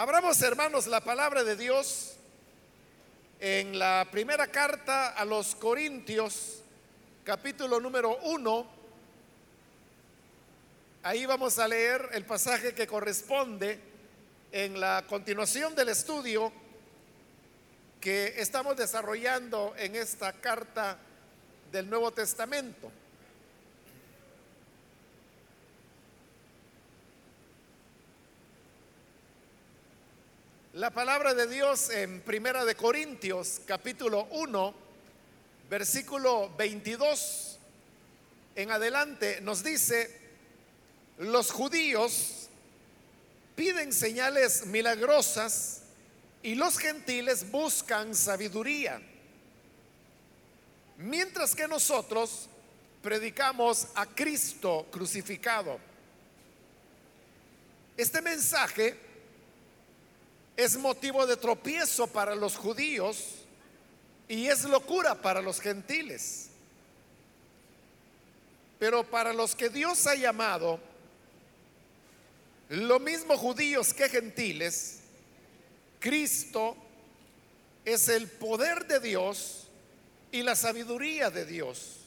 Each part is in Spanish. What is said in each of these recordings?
Abramos, hermanos, la palabra de Dios en la primera carta a los Corintios, capítulo número uno. Ahí vamos a leer el pasaje que corresponde en la continuación del estudio que estamos desarrollando en esta carta del Nuevo Testamento. La palabra de Dios en Primera de Corintios, capítulo 1, versículo 22 en adelante nos dice, los judíos piden señales milagrosas y los gentiles buscan sabiduría, mientras que nosotros predicamos a Cristo crucificado. Este mensaje es motivo de tropiezo para los judíos y es locura para los gentiles. Pero para los que Dios ha llamado, lo mismo judíos que gentiles, Cristo es el poder de Dios y la sabiduría de Dios.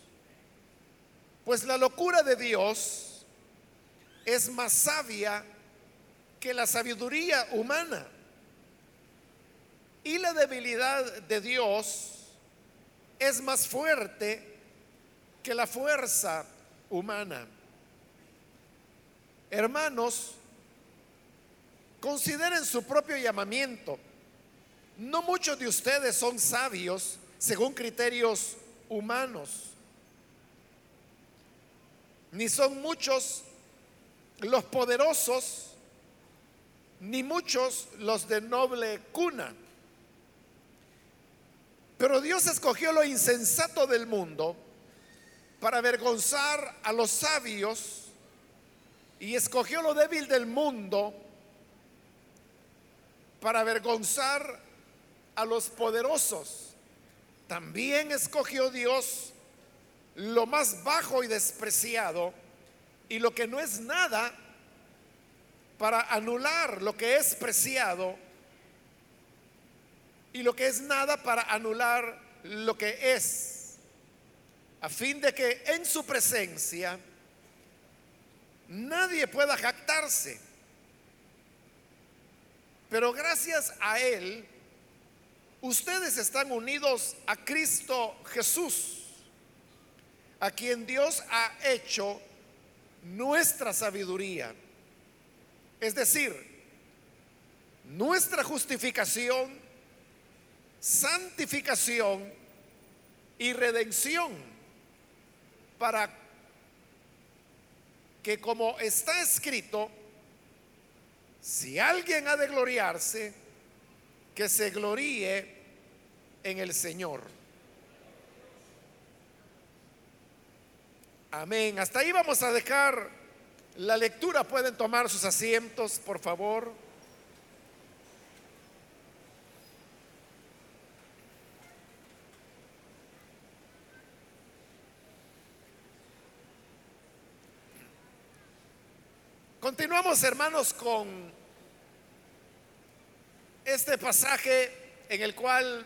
Pues la locura de Dios es más sabia que la sabiduría humana. Y la debilidad de Dios es más fuerte que la fuerza humana. Hermanos, consideren su propio llamamiento. No muchos de ustedes son sabios según criterios humanos, ni son muchos los poderosos, ni muchos los de noble cuna. Pero Dios escogió lo insensato del mundo para avergonzar a los sabios y escogió lo débil del mundo para avergonzar a los poderosos. También escogió Dios lo más bajo y despreciado y lo que no es nada para anular lo que es preciado y lo que es nada para anular lo que es, a fin de que en su presencia nadie pueda jactarse. Pero gracias a Él, ustedes están unidos a Cristo Jesús, a quien Dios ha hecho nuestra sabiduría. Es decir, nuestra justificación santificación y redención para que como está escrito, si alguien ha de gloriarse, que se gloríe en el Señor. Amén. Hasta ahí vamos a dejar la lectura. Pueden tomar sus asientos, por favor. Continuamos, hermanos, con este pasaje en el cual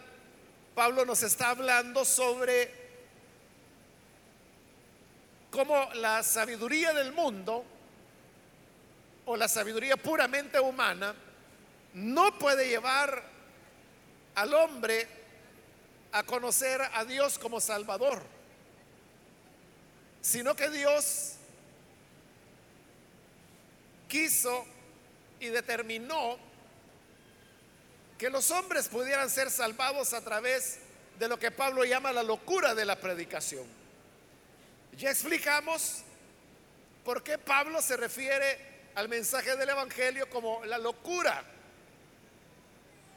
Pablo nos está hablando sobre cómo la sabiduría del mundo o la sabiduría puramente humana no puede llevar al hombre a conocer a Dios como Salvador, sino que Dios quiso y determinó que los hombres pudieran ser salvados a través de lo que Pablo llama la locura de la predicación. Ya explicamos por qué Pablo se refiere al mensaje del Evangelio como la locura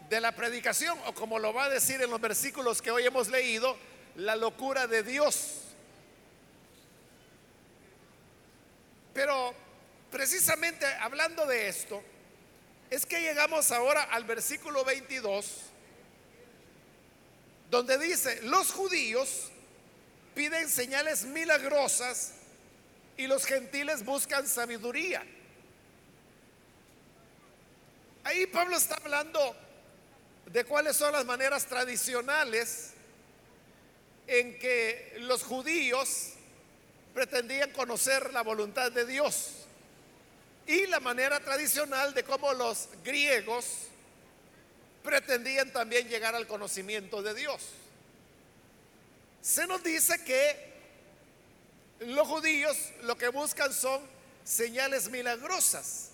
de la predicación, o como lo va a decir en los versículos que hoy hemos leído, la locura de Dios. Pero Precisamente hablando de esto, es que llegamos ahora al versículo 22, donde dice, los judíos piden señales milagrosas y los gentiles buscan sabiduría. Ahí Pablo está hablando de cuáles son las maneras tradicionales en que los judíos pretendían conocer la voluntad de Dios y la manera tradicional de cómo los griegos pretendían también llegar al conocimiento de Dios. Se nos dice que los judíos lo que buscan son señales milagrosas.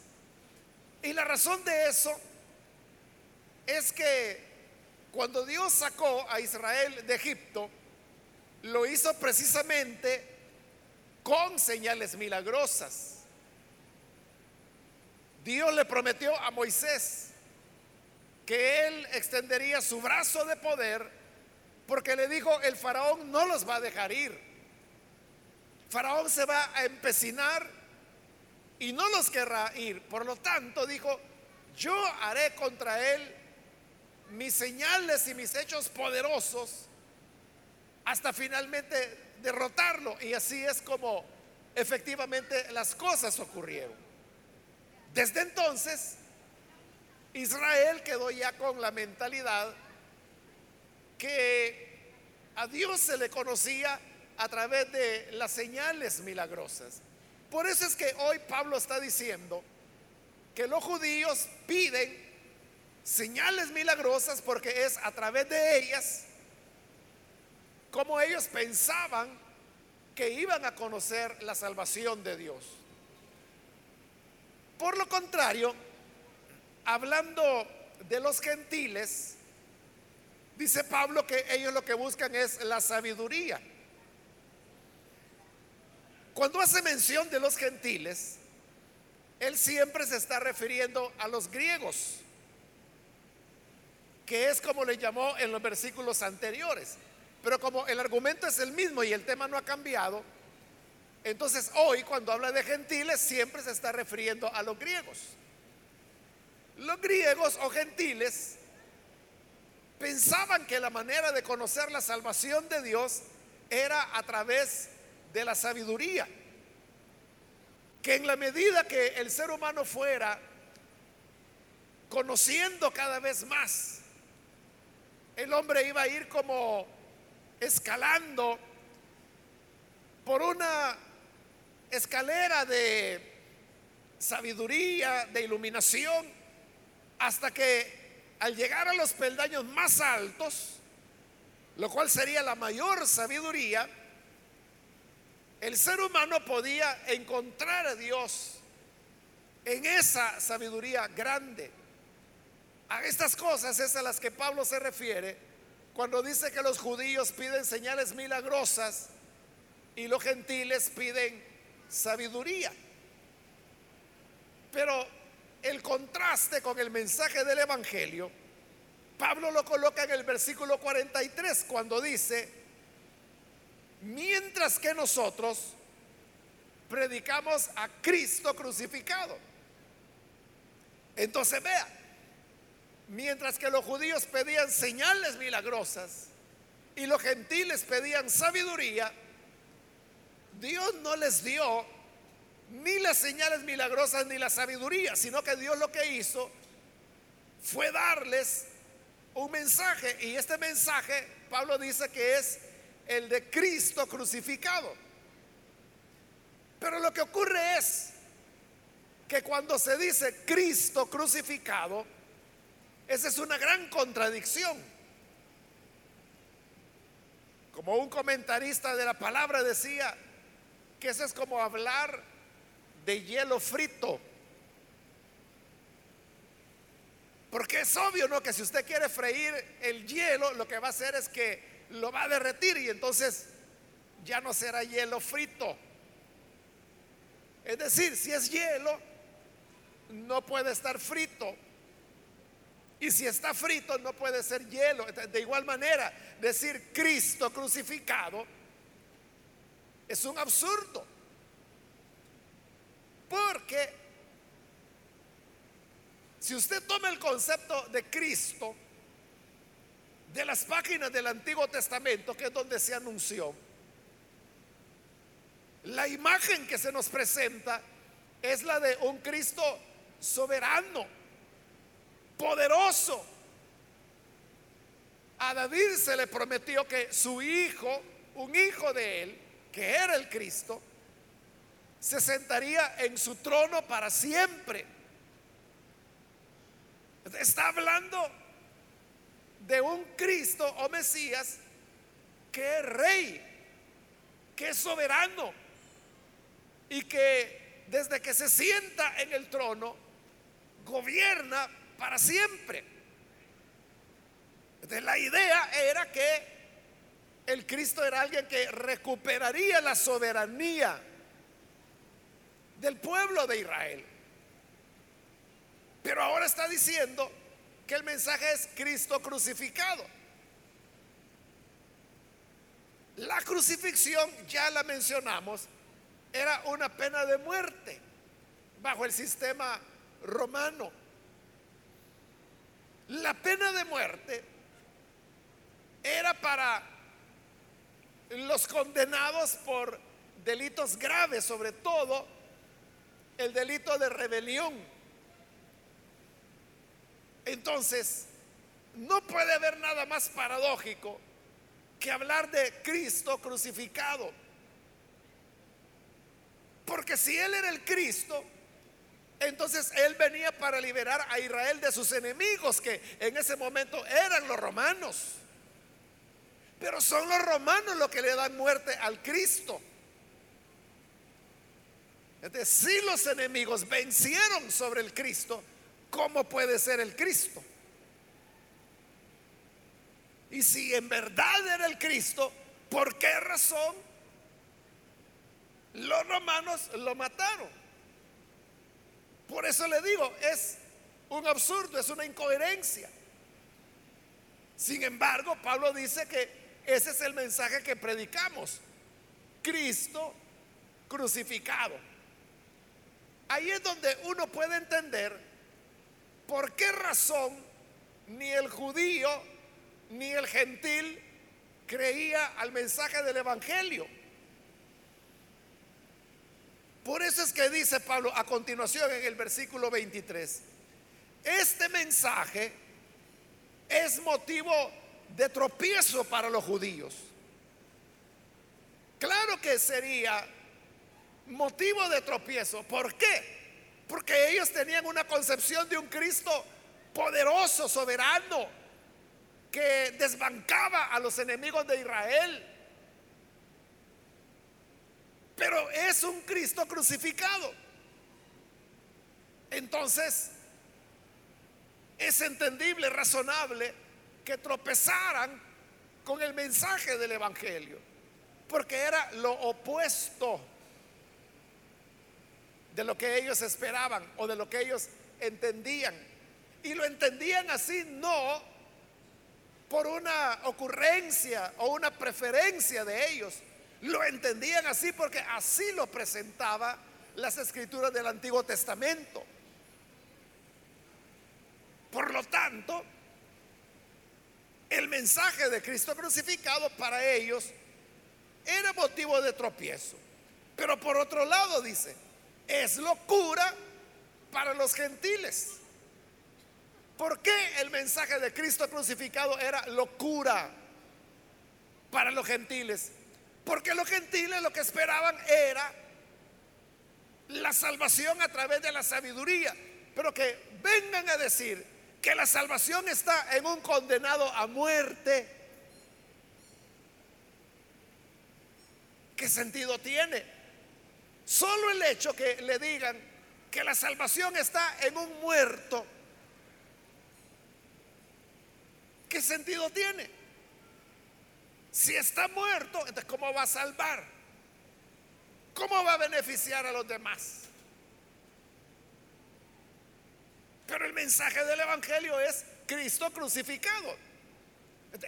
Y la razón de eso es que cuando Dios sacó a Israel de Egipto, lo hizo precisamente con señales milagrosas. Dios le prometió a Moisés que él extendería su brazo de poder porque le dijo, el faraón no los va a dejar ir. Faraón se va a empecinar y no los querrá ir. Por lo tanto, dijo, yo haré contra él mis señales y mis hechos poderosos hasta finalmente derrotarlo. Y así es como efectivamente las cosas ocurrieron. Desde entonces, Israel quedó ya con la mentalidad que a Dios se le conocía a través de las señales milagrosas. Por eso es que hoy Pablo está diciendo que los judíos piden señales milagrosas porque es a través de ellas como ellos pensaban que iban a conocer la salvación de Dios. Por lo contrario, hablando de los gentiles, dice Pablo que ellos lo que buscan es la sabiduría. Cuando hace mención de los gentiles, él siempre se está refiriendo a los griegos, que es como le llamó en los versículos anteriores. Pero como el argumento es el mismo y el tema no ha cambiado, entonces hoy cuando habla de gentiles siempre se está refiriendo a los griegos. Los griegos o gentiles pensaban que la manera de conocer la salvación de Dios era a través de la sabiduría. Que en la medida que el ser humano fuera conociendo cada vez más, el hombre iba a ir como escalando por una escalera de sabiduría, de iluminación, hasta que al llegar a los peldaños más altos, lo cual sería la mayor sabiduría, el ser humano podía encontrar a Dios en esa sabiduría grande. A estas cosas es a las que Pablo se refiere cuando dice que los judíos piden señales milagrosas y los gentiles piden sabiduría. Pero el contraste con el mensaje del Evangelio, Pablo lo coloca en el versículo 43 cuando dice, mientras que nosotros predicamos a Cristo crucificado. Entonces vea, mientras que los judíos pedían señales milagrosas y los gentiles pedían sabiduría, Dios no les dio ni las señales milagrosas ni la sabiduría, sino que Dios lo que hizo fue darles un mensaje. Y este mensaje, Pablo dice que es el de Cristo crucificado. Pero lo que ocurre es que cuando se dice Cristo crucificado, esa es una gran contradicción. Como un comentarista de la palabra decía, eso es como hablar de hielo frito. Porque es obvio, ¿no? Que si usted quiere freír el hielo, lo que va a hacer es que lo va a derretir y entonces ya no será hielo frito. Es decir, si es hielo, no puede estar frito. Y si está frito, no puede ser hielo. De igual manera, decir Cristo crucificado es un absurdo. Porque si usted toma el concepto de Cristo de las páginas del Antiguo Testamento, que es donde se anunció, la imagen que se nos presenta es la de un Cristo soberano, poderoso. A David se le prometió que su hijo, un hijo de él, que era el Cristo, se sentaría en su trono para siempre. Está hablando de un Cristo o Mesías que es rey, que es soberano y que desde que se sienta en el trono gobierna para siempre. La idea era que el Cristo era alguien que recuperaría la soberanía del pueblo de Israel. Pero ahora está diciendo que el mensaje es Cristo crucificado. La crucifixión, ya la mencionamos, era una pena de muerte bajo el sistema romano. La pena de muerte era para los condenados por delitos graves, sobre todo el delito de rebelión. Entonces, no puede haber nada más paradójico que hablar de Cristo crucificado. Porque si Él era el Cristo, entonces Él venía para liberar a Israel de sus enemigos, que en ese momento eran los romanos. Pero son los romanos los que le dan muerte al Cristo. Entonces, si los enemigos vencieron sobre el Cristo, ¿cómo puede ser el Cristo? Y si en verdad era el Cristo, ¿por qué razón los romanos lo mataron? Por eso le digo, es un absurdo, es una incoherencia. Sin embargo, Pablo dice que ese es el mensaje que predicamos. Cristo crucificado. Ahí es donde uno puede entender por qué razón ni el judío ni el gentil creía al mensaje del Evangelio. Por eso es que dice Pablo a continuación en el versículo 23, este mensaje es motivo de tropiezo para los judíos. Claro que sería motivo de tropiezo. ¿Por qué? Porque ellos tenían una concepción de un Cristo poderoso, soberano, que desbancaba a los enemigos de Israel. Pero es un Cristo crucificado. Entonces, es entendible, razonable que tropezaran con el mensaje del Evangelio, porque era lo opuesto de lo que ellos esperaban o de lo que ellos entendían. Y lo entendían así no por una ocurrencia o una preferencia de ellos. Lo entendían así porque así lo presentaba las escrituras del Antiguo Testamento. Por lo tanto, el mensaje de Cristo crucificado para ellos era motivo de tropiezo. Pero por otro lado dice, es locura para los gentiles. ¿Por qué el mensaje de Cristo crucificado era locura para los gentiles? Porque los gentiles lo que esperaban era la salvación a través de la sabiduría. Pero que vengan a decir que la salvación está en un condenado a muerte. ¿Qué sentido tiene? Solo el hecho que le digan que la salvación está en un muerto ¿qué sentido tiene? Si está muerto, entonces ¿cómo va a salvar? ¿Cómo va a beneficiar a los demás? Pero el mensaje del Evangelio es Cristo crucificado.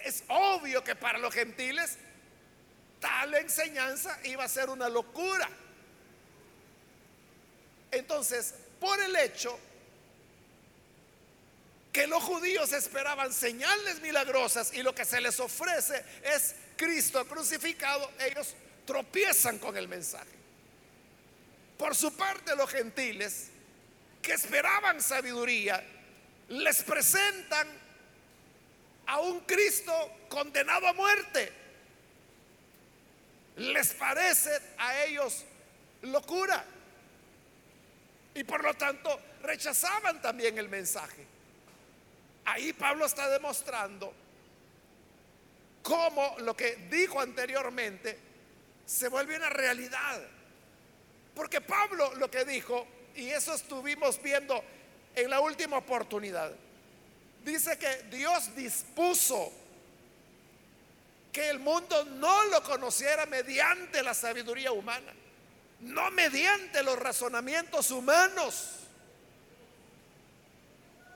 Es obvio que para los gentiles tal enseñanza iba a ser una locura. Entonces, por el hecho que los judíos esperaban señales milagrosas y lo que se les ofrece es Cristo crucificado, ellos tropiezan con el mensaje. Por su parte los gentiles, que esperaban sabiduría, les presentan a un Cristo condenado a muerte. Les parece a ellos locura. Y por lo tanto rechazaban también el mensaje. Ahí Pablo está demostrando cómo lo que dijo anteriormente se vuelve una realidad. Porque Pablo lo que dijo, y eso estuvimos viendo en la última oportunidad, dice que Dios dispuso que el mundo no lo conociera mediante la sabiduría humana, no mediante los razonamientos humanos.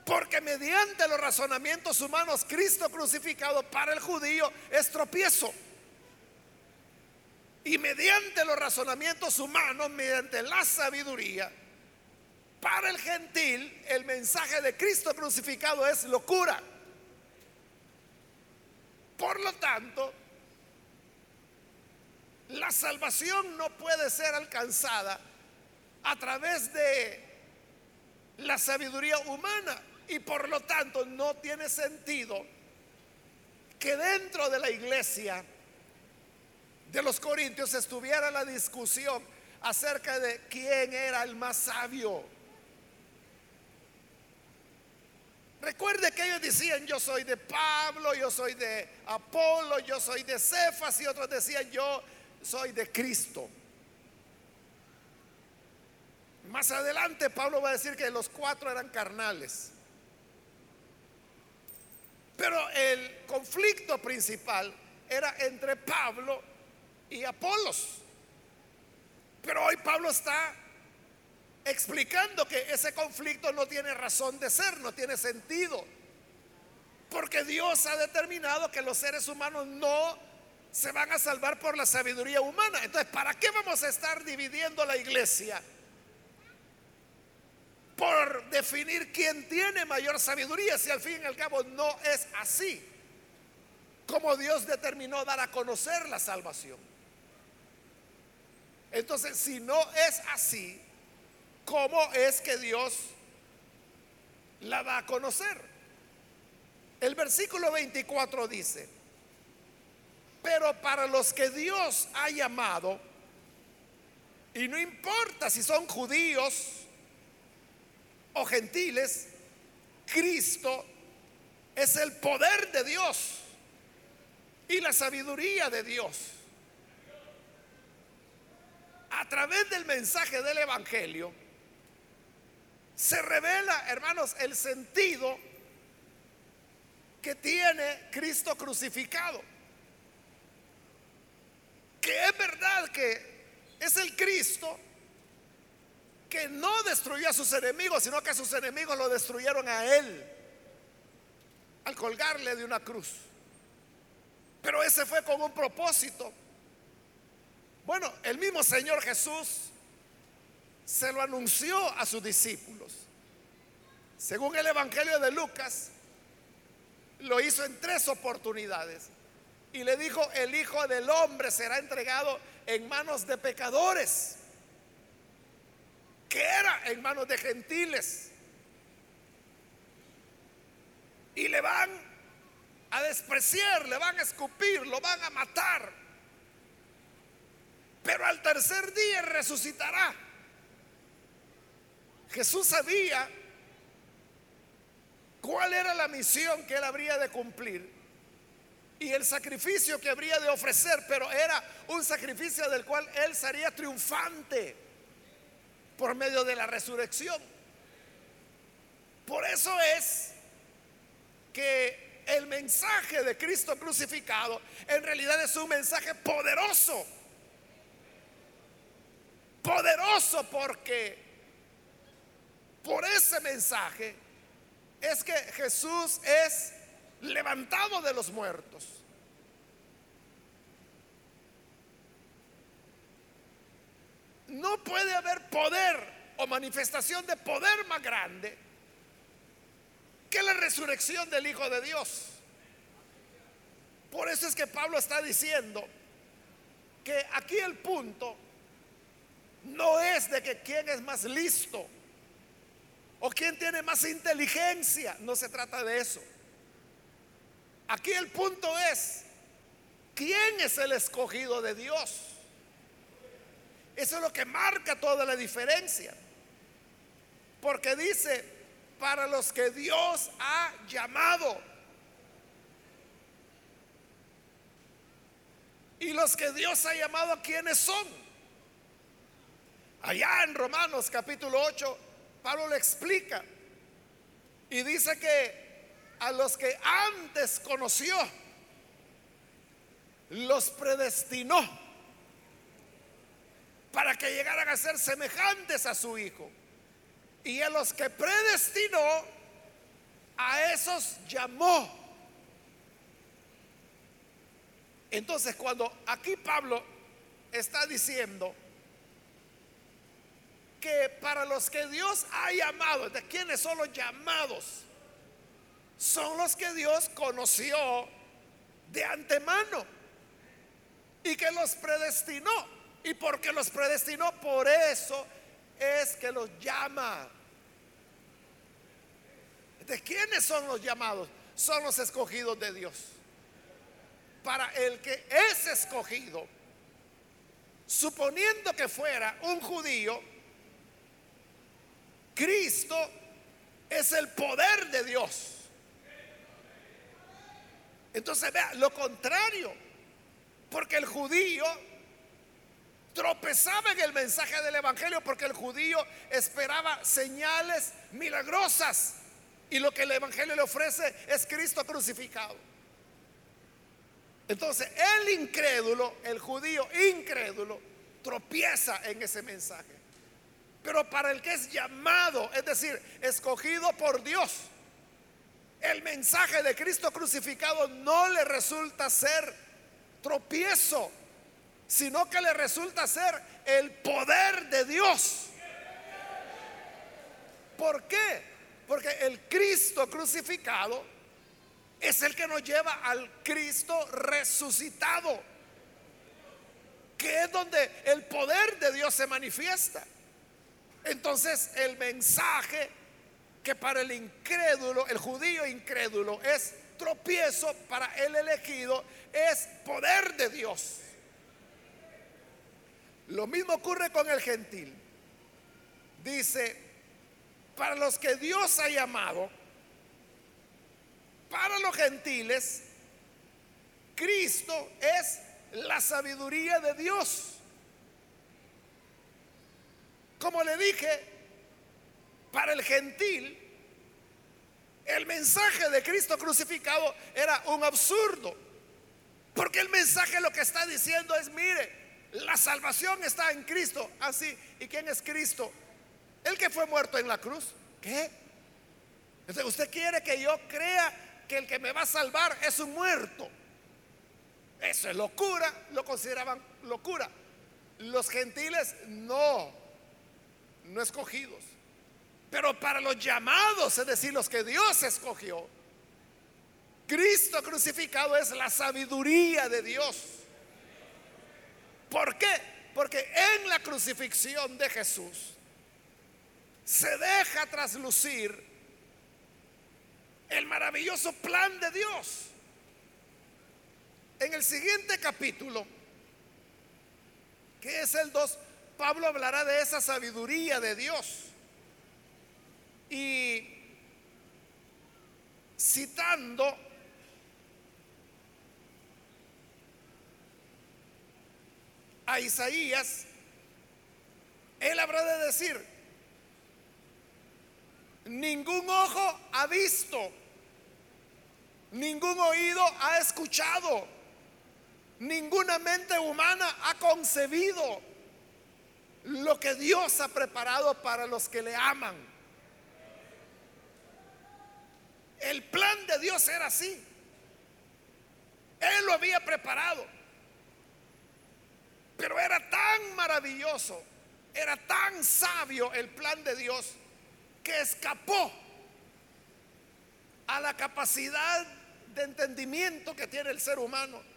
Porque mediante los razonamientos humanos, Cristo crucificado para el judío es tropiezo. Y mediante los razonamientos humanos, mediante la sabiduría, para el gentil el mensaje de Cristo crucificado es locura. Por lo tanto, la salvación no puede ser alcanzada a través de la sabiduría humana y por lo tanto no tiene sentido que dentro de la iglesia de los Corintios estuviera la discusión acerca de quién era el más sabio. Recuerde que ellos decían, yo soy de Pablo, yo soy de Apolo, yo soy de Cefas y otros decían, yo soy de Cristo. Más adelante Pablo va a decir que los cuatro eran carnales. Pero el conflicto principal era entre Pablo y Apolos. Pero hoy Pablo está explicando que ese conflicto no tiene razón de ser, no tiene sentido. Porque Dios ha determinado que los seres humanos no se van a salvar por la sabiduría humana. Entonces, ¿para qué vamos a estar dividiendo la iglesia? Por definir quién tiene mayor sabiduría, si al fin y al cabo no es así como Dios determinó dar a conocer la salvación. Entonces, si no es así, ¿cómo es que Dios la va a conocer? El versículo 24 dice, pero para los que Dios ha llamado, y no importa si son judíos o gentiles, Cristo es el poder de Dios y la sabiduría de Dios a través del mensaje del Evangelio, se revela, hermanos, el sentido que tiene Cristo crucificado. Que es verdad que es el Cristo que no destruyó a sus enemigos, sino que sus enemigos lo destruyeron a Él al colgarle de una cruz. Pero ese fue con un propósito bueno, el mismo Señor Jesús se lo anunció a sus discípulos. Según el Evangelio de Lucas, lo hizo en tres oportunidades. Y le dijo, el Hijo del Hombre será entregado en manos de pecadores, que era en manos de gentiles. Y le van a despreciar, le van a escupir, lo van a matar pero al tercer día resucitará. Jesús sabía cuál era la misión que él habría de cumplir y el sacrificio que habría de ofrecer, pero era un sacrificio del cual él sería triunfante por medio de la resurrección. Por eso es que el mensaje de Cristo crucificado en realidad es un mensaje poderoso poderoso porque por ese mensaje es que Jesús es levantado de los muertos. No puede haber poder o manifestación de poder más grande que la resurrección del Hijo de Dios. Por eso es que Pablo está diciendo que aquí el punto no es de que quién es más listo o quién tiene más inteligencia. No se trata de eso. Aquí el punto es, ¿quién es el escogido de Dios? Eso es lo que marca toda la diferencia. Porque dice, para los que Dios ha llamado. Y los que Dios ha llamado, ¿quiénes son? Allá en Romanos capítulo 8, Pablo le explica. Y dice que a los que antes conoció, los predestinó para que llegaran a ser semejantes a su Hijo. Y a los que predestinó, a esos llamó. Entonces, cuando aquí Pablo está diciendo que para los que Dios ha llamado, ¿de quiénes son los llamados? Son los que Dios conoció de antemano y que los predestinó. Y porque los predestinó, por eso es que los llama. ¿De quiénes son los llamados? Son los escogidos de Dios. Para el que es escogido, suponiendo que fuera un judío, Cristo es el poder de Dios. Entonces vea, lo contrario, porque el judío tropezaba en el mensaje del Evangelio porque el judío esperaba señales milagrosas y lo que el Evangelio le ofrece es Cristo crucificado. Entonces el incrédulo, el judío incrédulo, tropieza en ese mensaje. Pero para el que es llamado, es decir, escogido por Dios, el mensaje de Cristo crucificado no le resulta ser tropiezo sino que le resulta ser el poder de Dios. ¿Por qué? Porque el Cristo crucificado es el que nos lleva al Cristo resucitado, que es donde el poder de Dios se manifiesta. Entonces el mensaje que para el incrédulo, el judío incrédulo, es tropiezo, para el elegido es poder de Dios. Lo mismo ocurre con el gentil. Dice, para los que Dios ha llamado, para los gentiles, Cristo es la sabiduría de Dios. Como le dije, para el gentil, el mensaje de Cristo crucificado era un absurdo. Porque el mensaje lo que está diciendo es, mire, la salvación está en Cristo. Así. Ah, ¿Y quién es Cristo? El que fue muerto en la cruz. ¿Qué? Entonces, usted quiere que yo crea que el que me va a salvar es un muerto. Eso es locura. Lo consideraban locura. Los gentiles no. No escogidos. Pero para los llamados, es decir, los que Dios escogió, Cristo crucificado es la sabiduría de Dios. ¿Por qué? Porque en la crucifixión de Jesús se deja traslucir el maravilloso plan de Dios. En el siguiente capítulo, que es el 2, Pablo hablará de esa sabiduría de Dios. Y citando a Isaías, él habrá de decir, ningún ojo ha visto, ningún oído ha escuchado, ninguna mente humana ha concebido lo que Dios ha preparado para los que le aman. El plan de Dios era así. Él lo había preparado. Pero era tan maravilloso, era tan sabio el plan de Dios que escapó a la capacidad de entendimiento que tiene el ser humano.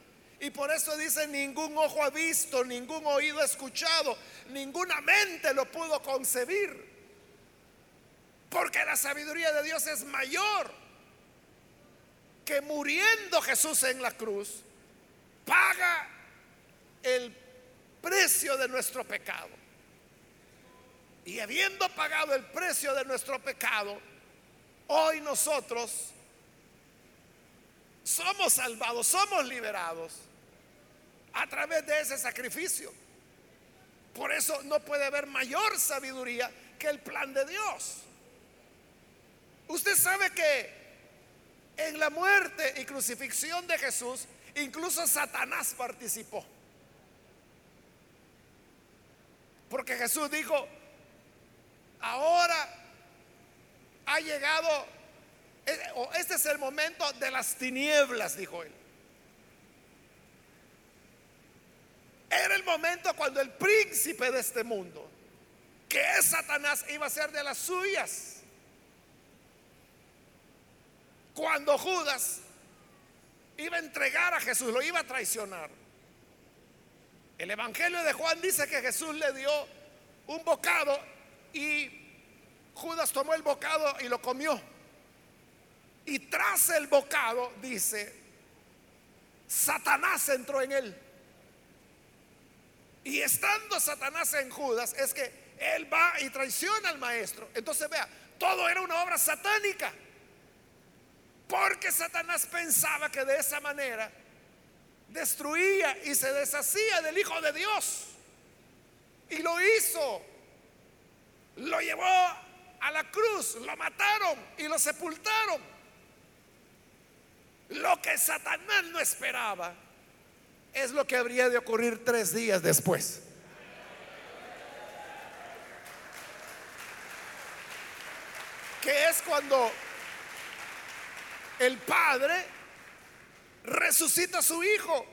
Y por eso dice, ningún ojo ha visto, ningún oído ha escuchado, ninguna mente lo pudo concebir. Porque la sabiduría de Dios es mayor que muriendo Jesús en la cruz, paga el precio de nuestro pecado. Y habiendo pagado el precio de nuestro pecado, hoy nosotros somos salvados, somos liberados a través de ese sacrificio. Por eso no puede haber mayor sabiduría que el plan de Dios. Usted sabe que en la muerte y crucifixión de Jesús, incluso Satanás participó. Porque Jesús dijo, ahora ha llegado, eh, este es el momento de las tinieblas, dijo él. Era el momento cuando el príncipe de este mundo, que es Satanás, iba a ser de las suyas. Cuando Judas iba a entregar a Jesús, lo iba a traicionar. El Evangelio de Juan dice que Jesús le dio un bocado y Judas tomó el bocado y lo comió. Y tras el bocado, dice, Satanás entró en él. Y estando Satanás en Judas, es que él va y traiciona al maestro. Entonces vea, todo era una obra satánica. Porque Satanás pensaba que de esa manera destruía y se deshacía del Hijo de Dios. Y lo hizo. Lo llevó a la cruz, lo mataron y lo sepultaron. Lo que Satanás no esperaba es lo que habría de ocurrir tres días después. Que es cuando el Padre resucita a su hijo.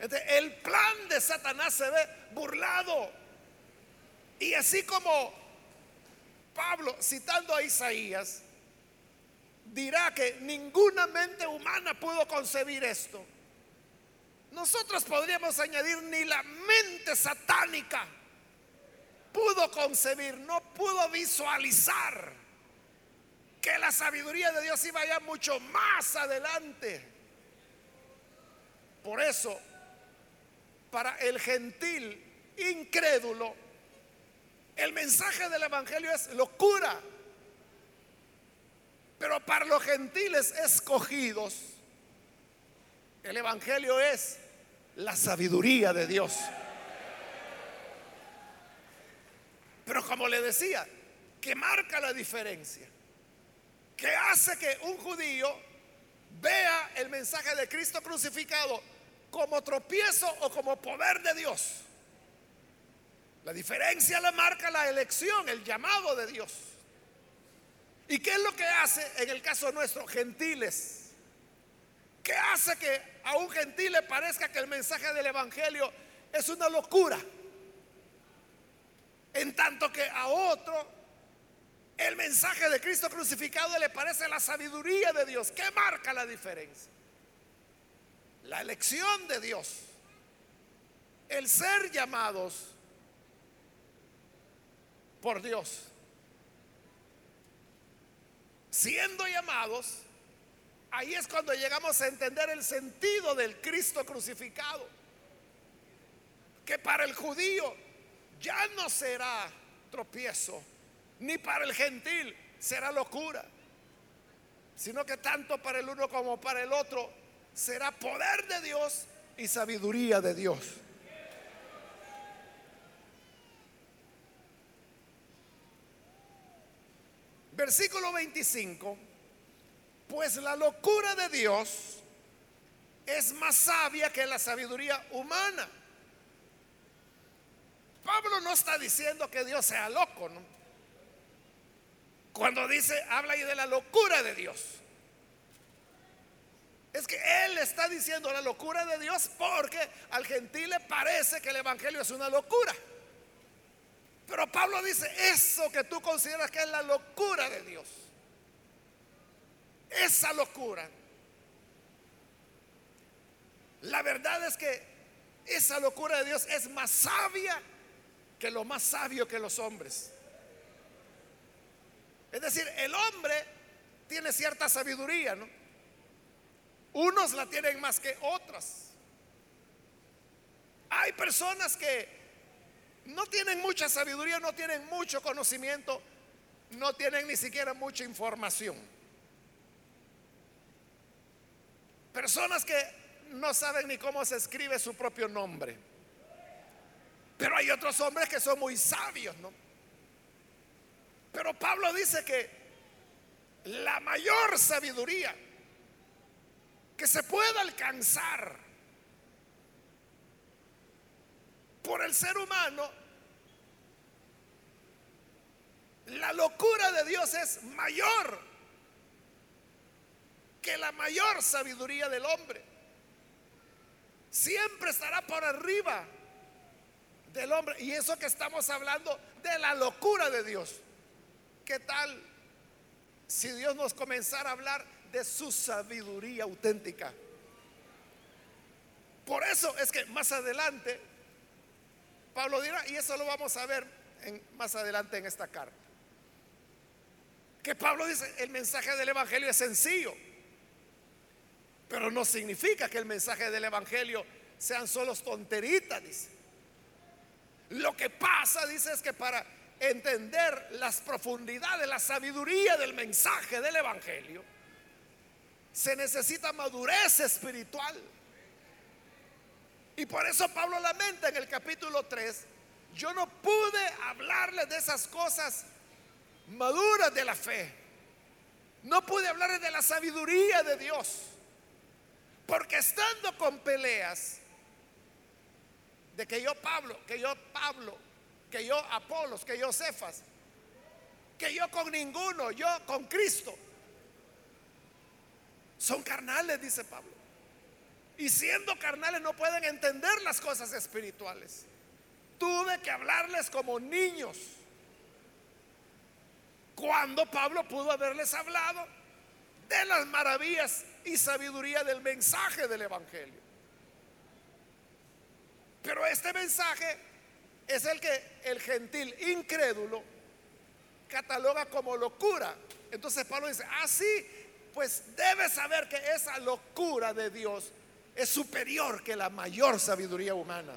el plan de Satanás se ve burlado. Y así como Pablo, citando a Isaías, dirá que ninguna mente humana pudo concebir esto. Nosotros podríamos añadir ni la mente satánica pudo concebir, no pudo visualizar que la sabiduría de Dios iba ya mucho más adelante. Por eso, para el gentil incrédulo, el mensaje del Evangelio es locura. Pero para los gentiles escogidos, el Evangelio es la sabiduría de Dios. Pero como le decía, que marca la diferencia, que hace que un judío vea el mensaje de Cristo crucificado como tropiezo o como poder de Dios. La diferencia la marca la elección, el llamado de Dios. ¿Y qué es lo que hace en el caso nuestro? Gentiles. ¿Qué hace que a un gentil le parezca que el mensaje del Evangelio es una locura? En tanto que a otro el mensaje de Cristo crucificado le parece la sabiduría de Dios. ¿Qué marca la diferencia? la elección de Dios, el ser llamados por Dios. Siendo llamados, ahí es cuando llegamos a entender el sentido del Cristo crucificado. Que para el judío ya no será tropiezo, ni para el gentil será locura, sino que tanto para el uno como para el otro será poder de Dios y sabiduría de Dios. Versículo 25, pues la locura de Dios es más sabia que la sabiduría humana. Pablo no está diciendo que Dios sea loco, ¿no? Cuando dice, habla ahí de la locura de Dios. Es que él está diciendo la locura de Dios porque al gentil le parece que el Evangelio es una locura. Pero Pablo dice, eso que tú consideras que es la locura de Dios, esa locura, la verdad es que esa locura de Dios es más sabia que lo más sabio que los hombres. Es decir, el hombre tiene cierta sabiduría, ¿no? Unos la tienen más que otras. Hay personas que no tienen mucha sabiduría, no tienen mucho conocimiento, no tienen ni siquiera mucha información. Personas que no saben ni cómo se escribe su propio nombre. Pero hay otros hombres que son muy sabios, ¿no? Pero Pablo dice que la mayor sabiduría que se pueda alcanzar por el ser humano, la locura de Dios es mayor que la mayor sabiduría del hombre. Siempre estará por arriba del hombre. Y eso que estamos hablando de la locura de Dios. ¿Qué tal si Dios nos comenzara a hablar de su sabiduría auténtica? Por eso es que más adelante Pablo dirá, y eso lo vamos a ver más adelante en esta carta, que Pablo dice, el mensaje del Evangelio es sencillo, pero no significa que el mensaje del Evangelio sean solo tonteritas, dice. Lo que pasa, dice, es que para entender las profundidades, la sabiduría del mensaje del Evangelio, se necesita madurez espiritual. Y por eso Pablo lamenta en el capítulo 3, yo no pude hablarles de esas cosas maduras de la fe. No pude hablarles de la sabiduría de Dios. Porque estando con peleas, de que yo Pablo, que yo Pablo, que yo Apolos, que yo Cefas, que yo con ninguno, yo con Cristo. Son carnales, dice Pablo. Y siendo carnales no pueden entender las cosas espirituales. Tuve que hablarles como niños. Cuando Pablo pudo haberles hablado de las maravillas y sabiduría del mensaje del Evangelio. Pero este mensaje es el que el gentil incrédulo cataloga como locura. Entonces Pablo dice, ah, sí, pues debe saber que esa locura de Dios es superior que la mayor sabiduría humana.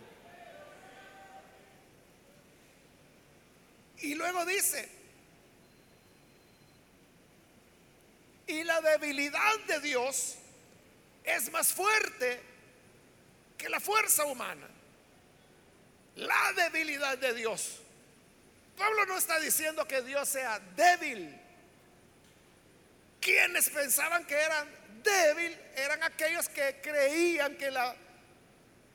Y luego dice, y la debilidad de Dios es más fuerte que la fuerza humana la debilidad de Dios. Pablo no está diciendo que Dios sea débil. Quienes pensaban que eran débil eran aquellos que creían que la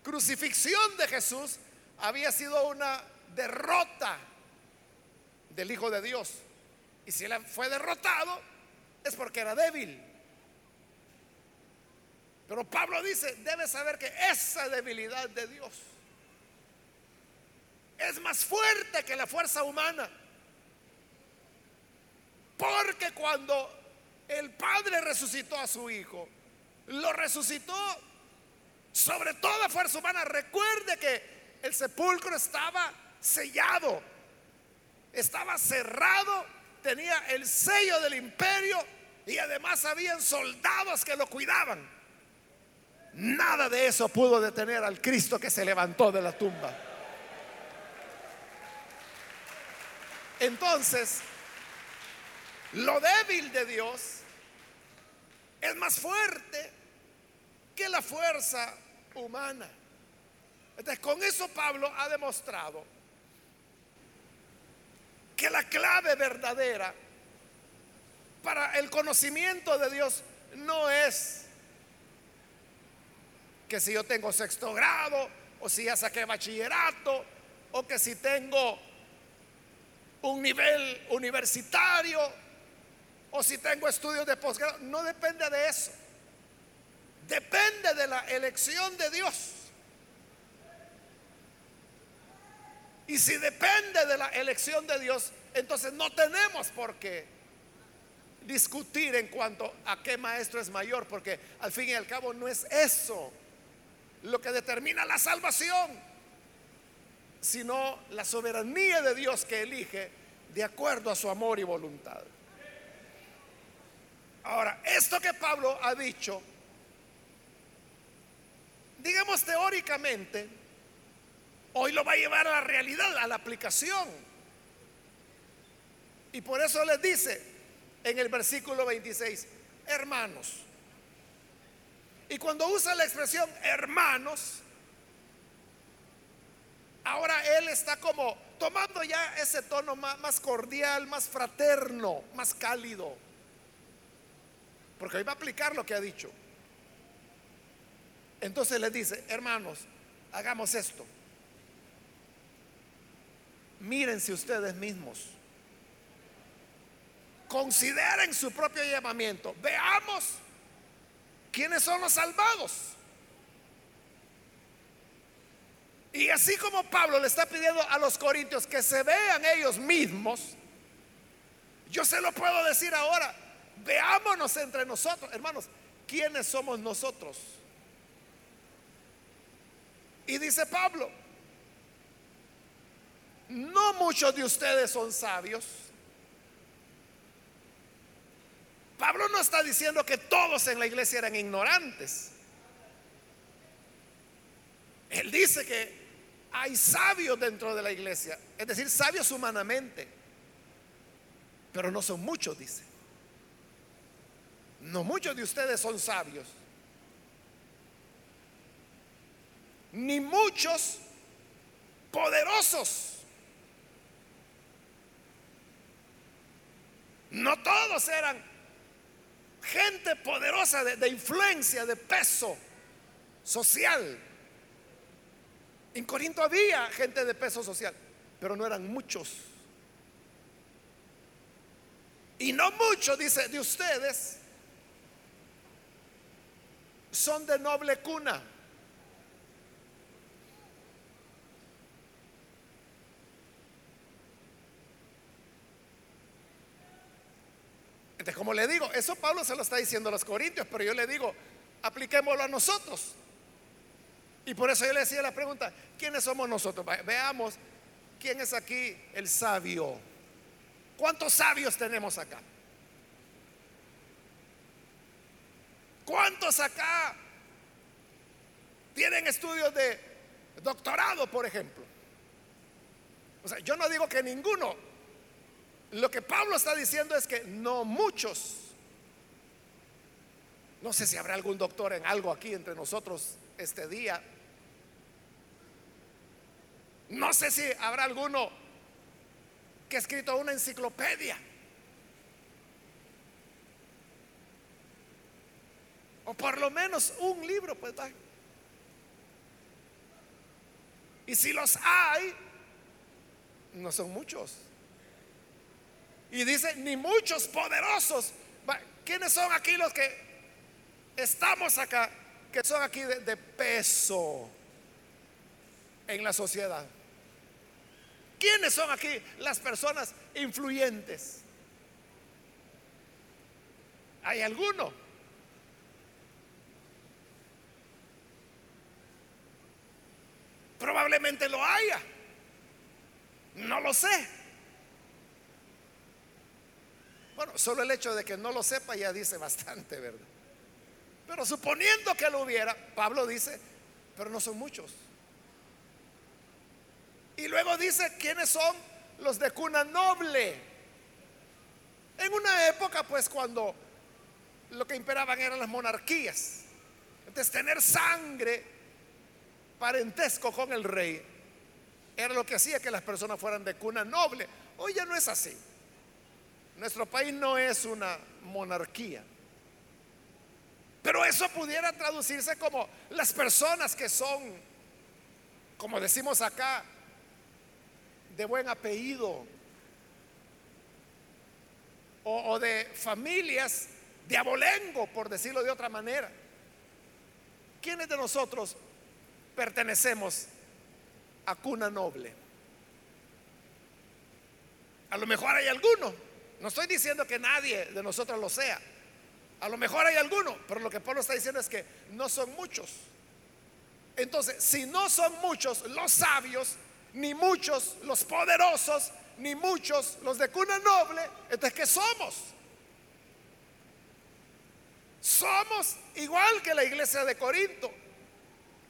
crucifixión de Jesús había sido una derrota del Hijo de Dios. Y si él fue derrotado es porque era débil. Pero Pablo dice, debe saber que esa debilidad de Dios es más fuerte que la fuerza humana. Porque cuando el Padre resucitó a su Hijo, lo resucitó sobre toda fuerza humana. Recuerde que el sepulcro estaba sellado, estaba cerrado, tenía el sello del imperio y además habían soldados que lo cuidaban. Nada de eso pudo detener al Cristo que se levantó de la tumba. Entonces, lo débil de Dios es más fuerte que la fuerza humana. Entonces, con eso Pablo ha demostrado que la clave verdadera para el conocimiento de Dios no es que si yo tengo sexto grado, o si ya saqué bachillerato, o que si tengo un nivel universitario o si tengo estudios de posgrado. No depende de eso. Depende de la elección de Dios. Y si depende de la elección de Dios, entonces no tenemos por qué discutir en cuanto a qué maestro es mayor, porque al fin y al cabo no es eso lo que determina la salvación sino la soberanía de Dios que elige de acuerdo a su amor y voluntad. Ahora, esto que Pablo ha dicho, digamos teóricamente, hoy lo va a llevar a la realidad, a la aplicación. Y por eso les dice en el versículo 26, hermanos. Y cuando usa la expresión hermanos, ahora él está como tomando ya ese tono más, cordial, más fraterno, más cálido. Porque hoy va a aplicar lo que ha dicho. Entonces les dice, hermanos, hagamos esto. Mírense ustedes mismos. Consideren su propio llamamiento. Veamos quiénes son los salvados. Y así como Pablo le está pidiendo a los corintios que se vean ellos mismos, yo se lo puedo decir ahora. Veámonos entre nosotros, hermanos, ¿quiénes somos nosotros? Y dice Pablo, no muchos de ustedes son sabios. Pablo no está diciendo que todos en la iglesia eran ignorantes. Él dice que hay sabios dentro de la iglesia, es decir, sabios humanamente, pero no son muchos, dice. No muchos de ustedes son sabios. Ni muchos poderosos. No todos eran gente poderosa de, influencia, de peso social. En Corinto había gente de peso social, pero no eran muchos. Y no muchos, dice, de ustedes son de noble cuna. Entonces, como le digo, eso Pablo se lo está diciendo a los corintios, pero yo le digo, apliquémoslo a nosotros. Y por eso yo le decía la pregunta, ¿quiénes somos nosotros? Veamos quién es aquí el sabio. ¿Cuántos sabios tenemos acá? ¿Cuántos acá tienen estudios de doctorado, por ejemplo? O sea, yo no digo que ninguno. Lo que Pablo está diciendo es que no muchos. No sé si habrá algún doctor en algo aquí entre nosotros este día. No sé si habrá alguno que ha escrito una enciclopedia. O por lo menos un libro, pues. Y si los hay, no son muchos. Y dice, ni muchos poderosos. ¿Quiénes son aquí los que estamos acá? Que son aquí de, de peso en la sociedad. ¿Quiénes son aquí las personas influyentes? ¿Hay alguno? Probablemente lo haya. No lo sé. Bueno, solo el hecho de que no lo sepa ya dice bastante, ¿verdad? Pero suponiendo que lo hubiera, Pablo dice, pero no son muchos. Y luego dice, ¿quiénes son los de cuna noble? En una época, pues, cuando lo que imperaban eran las monarquías. Entonces, tener sangre parentesco con el rey era lo que hacía que las personas fueran de cuna noble. Hoy ya no es así. Nuestro país no es una monarquía. Pero eso pudiera traducirse como las personas que son, como decimos acá, de buen apellido o, de familias de abolengo, por decirlo de otra manera. ¿Quiénes de nosotros pertenecemos a cuna noble. A lo mejor hay alguno. No estoy diciendo que nadie de nosotros lo sea. A lo mejor hay alguno, pero lo que Pablo está diciendo es que no son muchos. Entonces, si no son muchos los sabios, ni muchos los poderosos, ni muchos los de cuna noble, entonces ¿qué somos? somos igual que la iglesia de Corinto,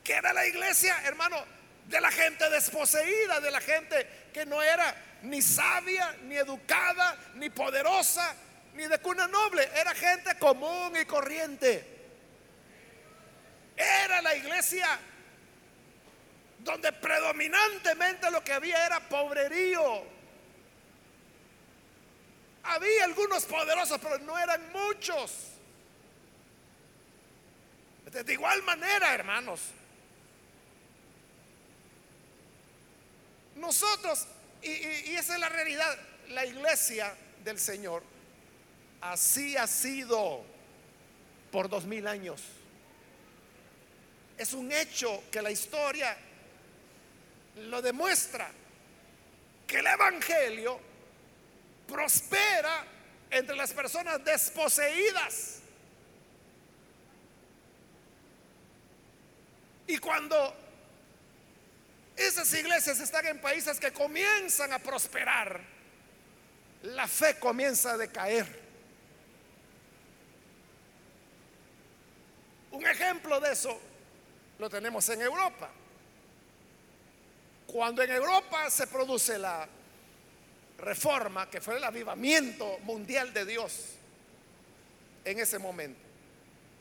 que era la iglesia, hermano, de la gente desposeída, de la gente que no era ni sabia, ni educada, ni poderosa, ni de cuna noble, era gente común y corriente. Era la iglesia donde predominantemente lo que había era pobrerío. Había algunos poderosos, pero no eran muchos. De igual manera, hermanos, nosotros, y, esa es la realidad, la iglesia del Señor, así ha sido por dos mil años. Es un hecho que la historia lo demuestra, que el Evangelio prospera entre las personas desposeídas. Y cuando esas iglesias están en países que comienzan a prosperar, la fe comienza a decaer. Un ejemplo de eso lo tenemos en Europa. Cuando en Europa se produce la reforma, que fue el avivamiento mundial de Dios en ese momento,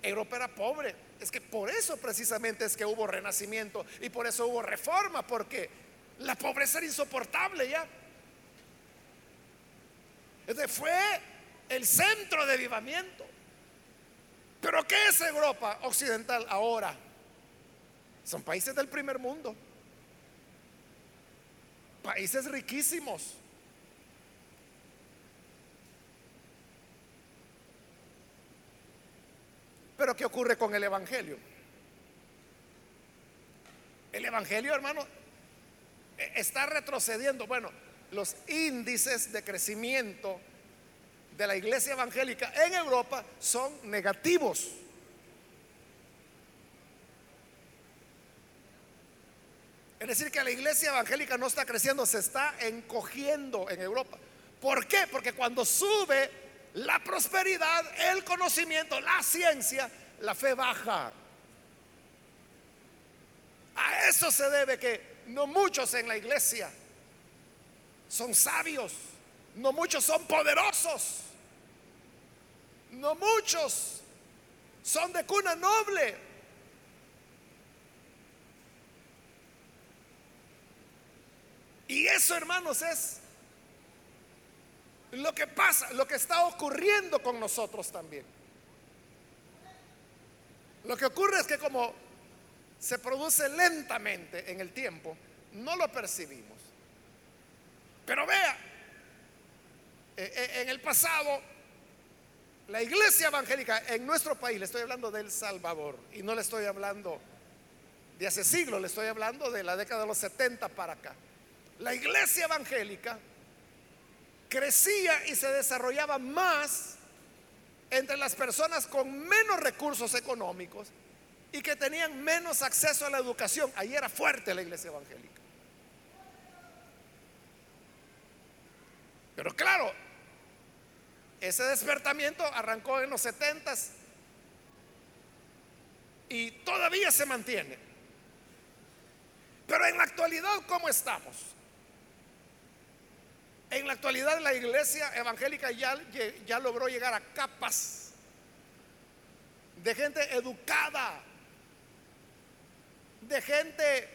Europa era pobre. Es que por eso precisamente es que hubo renacimiento y por eso hubo reforma, porque la pobreza era insoportable ya. Entonces fue el centro de avivamiento. Pero ¿qué es Europa occidental ahora? Son países del primer mundo. Países riquísimos. Pero ¿qué ocurre con el Evangelio? El Evangelio, hermano, e-, está retrocediendo. Bueno, los índices de crecimiento de la iglesia evangélica en Europa son negativos. Es decir, que la iglesia evangélica no está creciendo, se está encogiendo en Europa. ¿Por qué? Porque cuando sube la prosperidad, el conocimiento, la ciencia, la fe baja. A eso se debe que no muchos en la iglesia son sabios, no muchos son poderosos, no muchos son de cuna noble. Y eso, hermanos, es lo que pasa, lo que está ocurriendo con nosotros también. Lo que ocurre es que como se produce lentamente en el tiempo, no lo percibimos. Pero vea, eh, eh, en el pasado, la iglesia evangélica en nuestro país, le estoy hablando del Salvador, y no le estoy hablando de hace siglos, le estoy hablando de la década de los 70 para acá. La iglesia evangélica crecía y se desarrollaba más entre las personas con menos recursos económicos y que tenían menos acceso a la educación. Ahí era fuerte la iglesia evangélica. Pero claro, ese despertamiento arrancó en los setentas y todavía se mantiene. Pero en la actualidad, ¿cómo estamos? En la actualidad la iglesia evangélica ya, ya logró llegar a capas de gente educada, de gente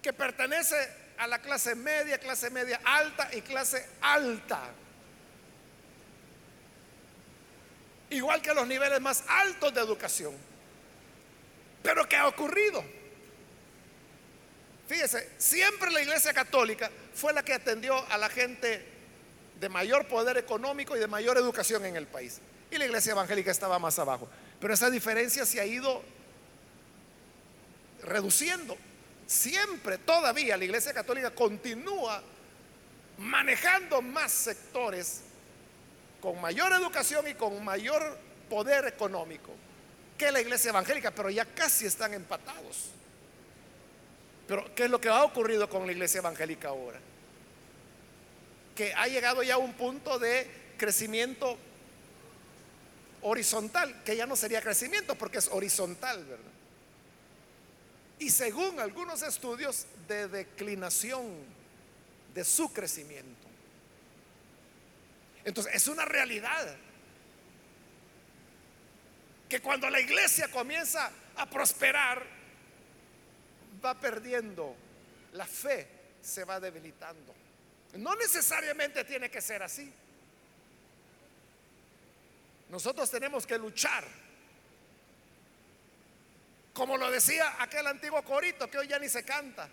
que pertenece a la clase media, clase media alta y clase alta. Igual que los niveles más altos de educación. Pero ¿qué ha ocurrido? Fíjese, siempre la iglesia católica fue la que atendió a la gente de mayor poder económico y de mayor educación en el país. Y la iglesia evangélica estaba más abajo. Pero esa diferencia se ha ido reduciendo. Siempre, todavía, la iglesia católica continúa manejando más sectores con mayor educación y con mayor poder económico que la iglesia evangélica, pero ya casi están empatados. Pero ¿qué es lo que ha ocurrido con la iglesia evangélica ahora? Que ha llegado ya a un punto de crecimiento horizontal, que ya no sería crecimiento porque es horizontal, ¿verdad? Y según algunos estudios de declinación de su crecimiento. Entonces, es una realidad que cuando la iglesia comienza a prosperar, va perdiendo la fe, se va debilitando. No necesariamente tiene que ser así. Nosotros tenemos que luchar. Como lo decía aquel antiguo corito que hoy ya ni se canta.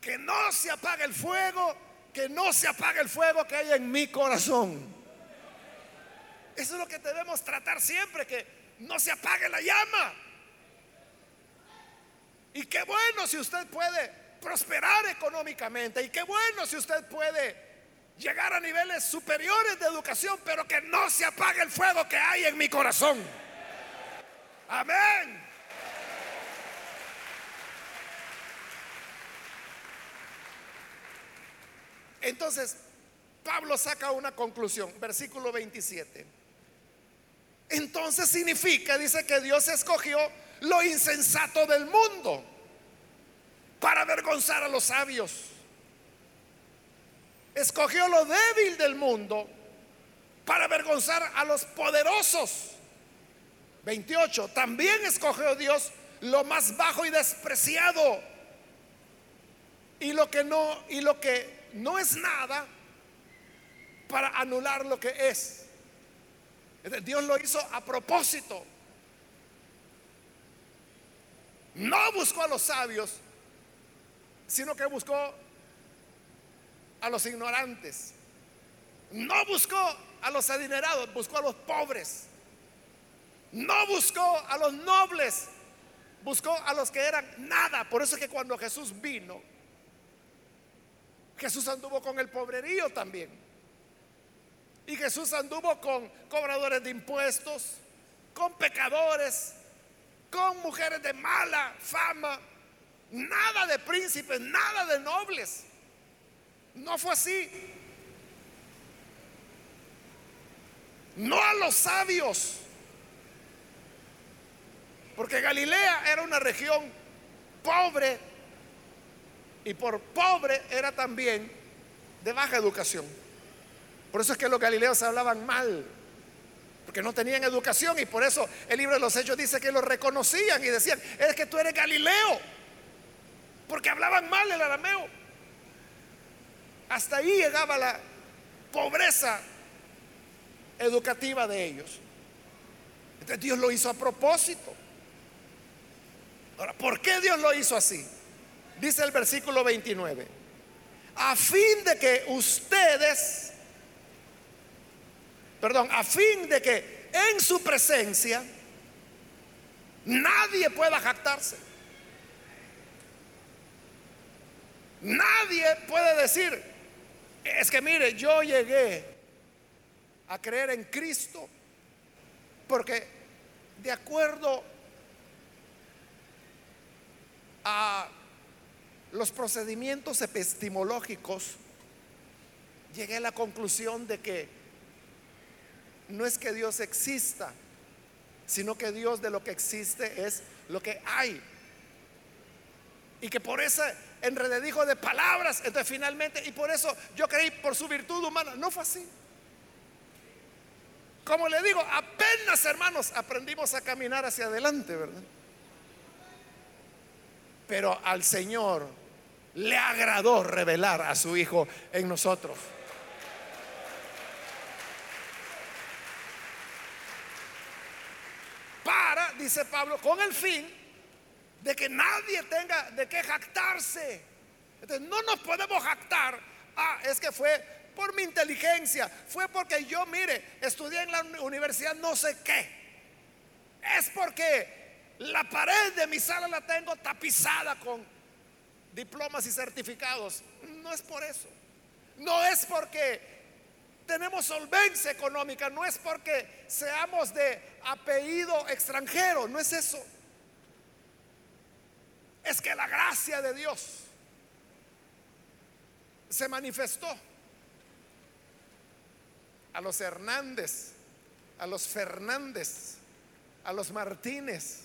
Que no se apague el fuego, que no se apague el fuego que hay en mi corazón. Eso es lo que debemos tratar siempre, que no se apague la llama. Y qué bueno si usted puede prosperar económicamente. Y qué bueno si usted puede llegar a niveles superiores de educación, pero que no se apague el fuego que hay en mi corazón. Amén. Entonces, Pablo saca una conclusión, versículo 27. Entonces significa, dice que Dios escogió lo insensato del mundo para avergonzar a los sabios escogió lo débil del mundo para avergonzar a los poderosos. 28. También escogió Dios lo más bajo y despreciado y lo que no y lo que no es nada para anular lo que es. Dios lo hizo a propósito. No buscó a los sabios, sino que buscó a los ignorantes. No buscó a los adinerados, buscó a los pobres. No buscó a los nobles, buscó a los que eran nada. Por eso es que cuando Jesús vino, Jesús anduvo con el pobrerío también. Y Jesús anduvo con cobradores de impuestos, con pecadores, con mujeres de mala fama, nada de príncipes, nada de nobles. No fue así. No a los sabios. Porque Galilea era una región pobre y por pobre era también de baja educación. Por eso es que los galileos hablaban mal, porque no tenían educación y por eso el libro de los Hechos dice que los reconocían y decían, es que tú eres Galileo, porque hablaban mal el arameo. Hasta ahí llegaba la pobreza educativa de ellos. Entonces Dios lo hizo a propósito. Ahora, ¿por qué Dios lo hizo así? Dice el versículo 29. A fin de que ustedes, perdón, a fin de que en su presencia nadie pueda jactarse. Nadie puede decir, es que mire, yo llegué a creer en Cristo porque de acuerdo a los procedimientos epistemológicos, llegué a la conclusión de que no es que Dios exista, sino que Dios de lo que existe es lo que hay. Y que por ese enrededijo de palabras, entonces finalmente, y por eso yo creí por su virtud humana, no fue así. Como le digo, apenas hermanos aprendimos a caminar hacia adelante, ¿verdad? Pero al Señor le agradó revelar a su Hijo en nosotros. Para, dice Pablo, con el fin de que nadie tenga de qué jactarse. Entonces no nos podemos jactar. Ah, es que fue por mi inteligencia, fue porque yo, mire, estudié en la universidad no sé qué. Es porque la pared de mi sala la tengo tapizada con diplomas y certificados. No es por eso. No es porque tenemos solvencia económica, no es porque seamos de apellido extranjero, no es eso es que la gracia de Dios se manifestó a los Hernández, a los Fernández, a los Martínez,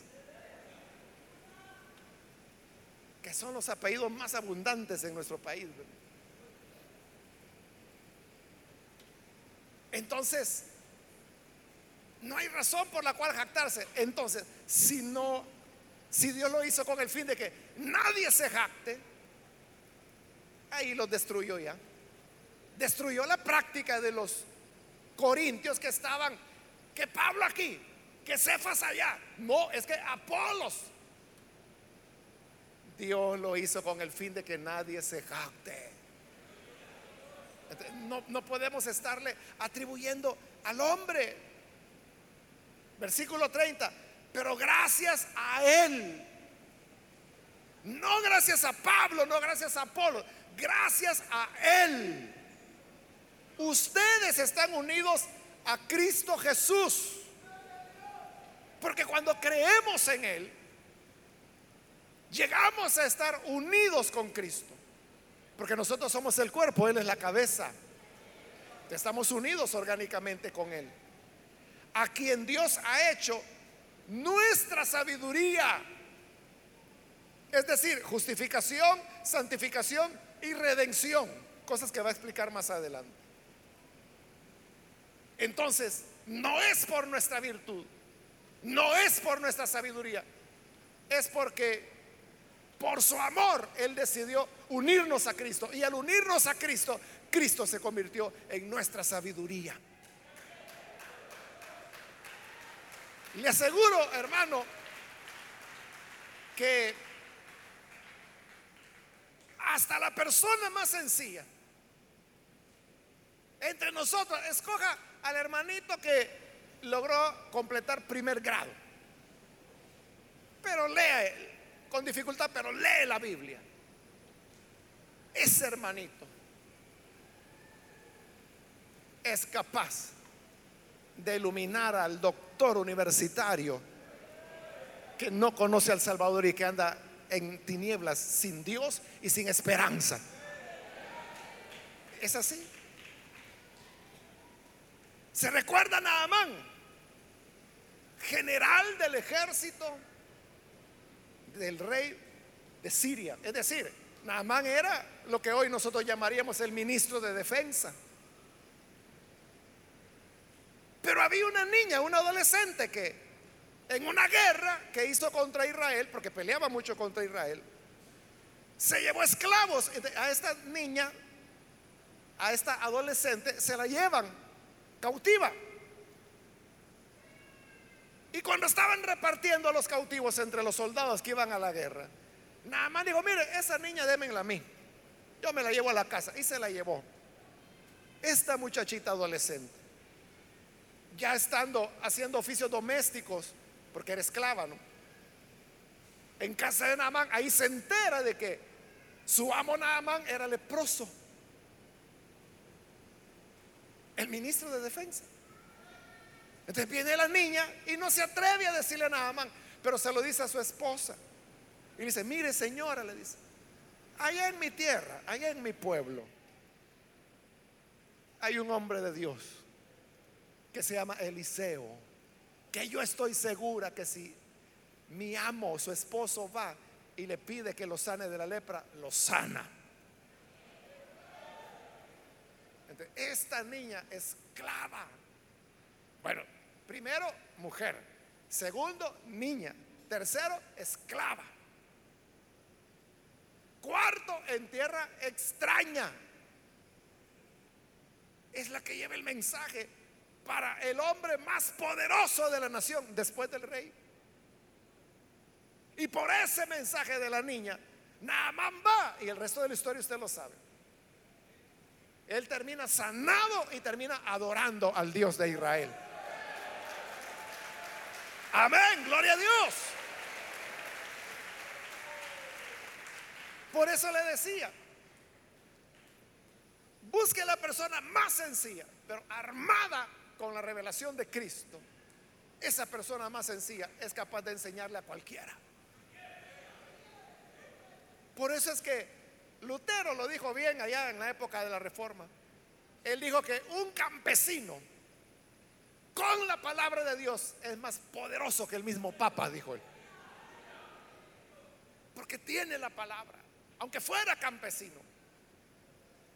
que son los apellidos más abundantes en nuestro país. Entonces, no hay razón por la cual jactarse. Entonces, si no, si Dios lo hizo con el fin de que nadie se jacte, ahí los destruyó ya. Destruyó la práctica de los corintios que estaban, que Pablo aquí, que Cefas allá. No, es que Apolos. Dios lo hizo con el fin de que nadie se jacte. No, no podemos estarle atribuyendo al hombre. Versículo 30. Pero gracias a Él. No gracias a Pablo, no gracias a Apolo. Gracias a Él. Ustedes están unidos a Cristo Jesús. Porque cuando creemos en Él, llegamos a estar unidos con Cristo. Porque nosotros somos el cuerpo, Él es la cabeza. Estamos unidos orgánicamente con Él. A quien Dios ha hecho nuestra sabiduría. Es decir, justificación, santificación y redención. Cosas que va a explicar más adelante. Entonces, no es por nuestra virtud, no es por nuestra sabiduría, es porque por su amor Él decidió unirnos a Cristo. Y al unirnos a Cristo, Cristo se convirtió en nuestra sabiduría. Le aseguro, hermano, que hasta la persona más sencilla entre nosotros, escoja al hermanito que logró completar primer grado. Pero lea con dificultad, pero lee la Biblia. Ese hermanito es capaz de iluminar al doctor universitario que no conoce al Salvador y que anda en tinieblas sin Dios y sin esperanza. Es así. Se recuerda a Naamán, general del ejército del rey de Siria. Es decir, Naamán era lo que hoy nosotros llamaríamos el ministro de defensa. Pero había una niña, una adolescente que en una guerra que hizo contra Israel, porque peleaba mucho contra Israel, se llevó esclavos. A esta niña, a esta adolescente, se la llevan cautiva. Y cuando estaban repartiendo a los cautivos entre los soldados que iban a la guerra, nada más dijo, mire, esa niña démenla a mí. Yo me la llevo a la casa. Y se la llevó. Esta muchachita adolescente, ya estando haciendo oficios domésticos, porque era esclava, ¿no? En casa de Naamán, ahí se entera de que su amo Naamán era leproso el ministro de defensa. Entonces viene la niña y no se atreve a decirle nada más, pero se lo dice a su esposa. Y dice, mire señora, le dice, allá en mi tierra, allá en mi pueblo, hay un hombre de Dios que se llama Eliseo, que yo estoy segura que si mi amo, su esposo va y le pide que lo sane de la lepra, lo sana. esta niña esclava. Bueno, primero, mujer. Segundo, niña. Tercero, esclava. Cuarto, en tierra extraña. Es la que lleva el mensaje para el hombre más poderoso de la nación después del rey. Y por ese mensaje de la niña, Naaman va. Y el resto de la historia usted lo sabe. Él termina sanado y termina adorando al Dios de Israel. Amén, gloria a Dios. Por eso le decía, busque la persona más sencilla, pero armada con la revelación de Cristo. Esa persona más sencilla es capaz de enseñarle a cualquiera. Por eso es que Lutero lo dijo bien allá en la época de la Reforma. Él dijo que un campesino con la palabra de Dios es más poderoso que el mismo Papa, dijo él. Porque tiene la palabra, aunque fuera campesino,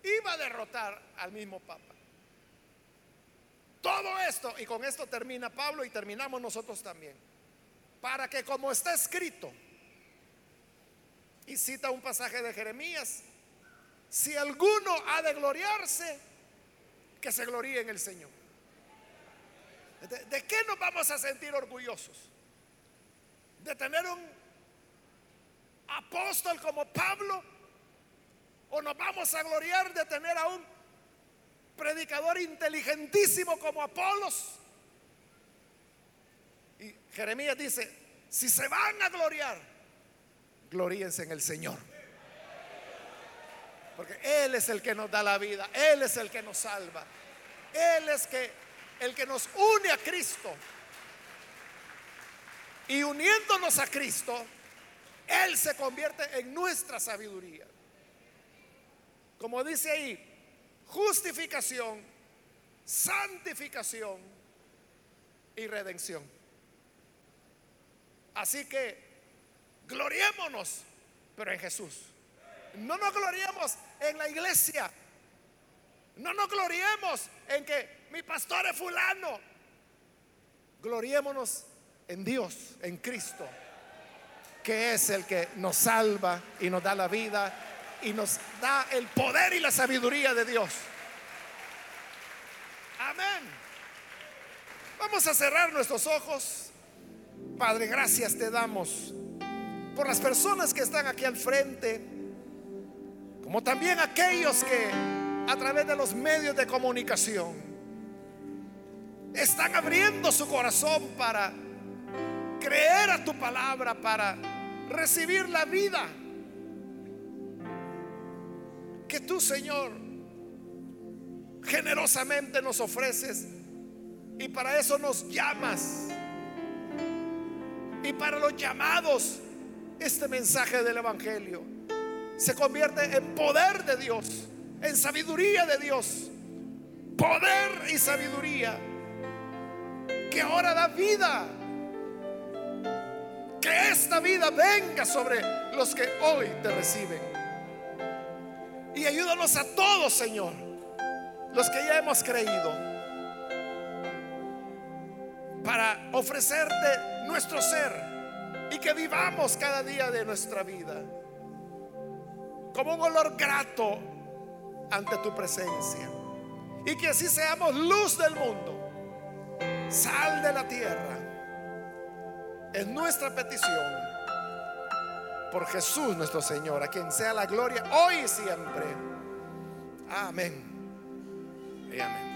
iba a derrotar al mismo Papa. Todo esto, y con esto termina Pablo y terminamos nosotros también, para que como está escrito, y cita un pasaje de Jeremías, si alguno ha de gloriarse, que se gloríe en el Señor. ¿De, qué nos vamos a sentir orgullosos? ¿De tener un apóstol como Pablo? ¿O nos vamos a gloriar de tener a un predicador inteligentísimo como Apolos? Y Jeremías dice, si se van a gloriar, gloríense en el Señor. Porque Él es el que nos da la vida, Él es el que nos salva, Él es que, el que nos une a Cristo. Y uniéndonos a Cristo, Él se convierte en nuestra sabiduría. Como dice ahí, justificación, santificación y redención. Así que gloriémonos, pero en Jesús. No nos gloriemos en la iglesia. No nos gloriemos en que mi pastor es fulano. Gloriémonos en Dios, en Cristo, que es el que nos salva y nos da la vida y nos da el poder y la sabiduría de Dios. Amén. Vamos a cerrar nuestros ojos. Padre, gracias te damos por las personas que están aquí al frente, como también aquellos que a través de los medios de comunicación están abriendo su corazón para creer a tu palabra, para recibir la vida que tú, Señor, generosamente nos ofreces y para eso nos llamas. Y para los llamados este mensaje del Evangelio se convierte en poder de Dios, en sabiduría de Dios, poder y sabiduría que ahora da vida. Que esta vida venga sobre los que hoy te reciben. Y ayúdanos a todos, Señor, los que ya hemos creído, para ofrecerte nuestro ser y que vivamos cada día de nuestra vida como un olor grato ante tu presencia. Y que así seamos luz del mundo, sal de la tierra. Es nuestra petición por Jesús nuestro Señor, a quien sea la gloria hoy y siempre. Amén. Y amén.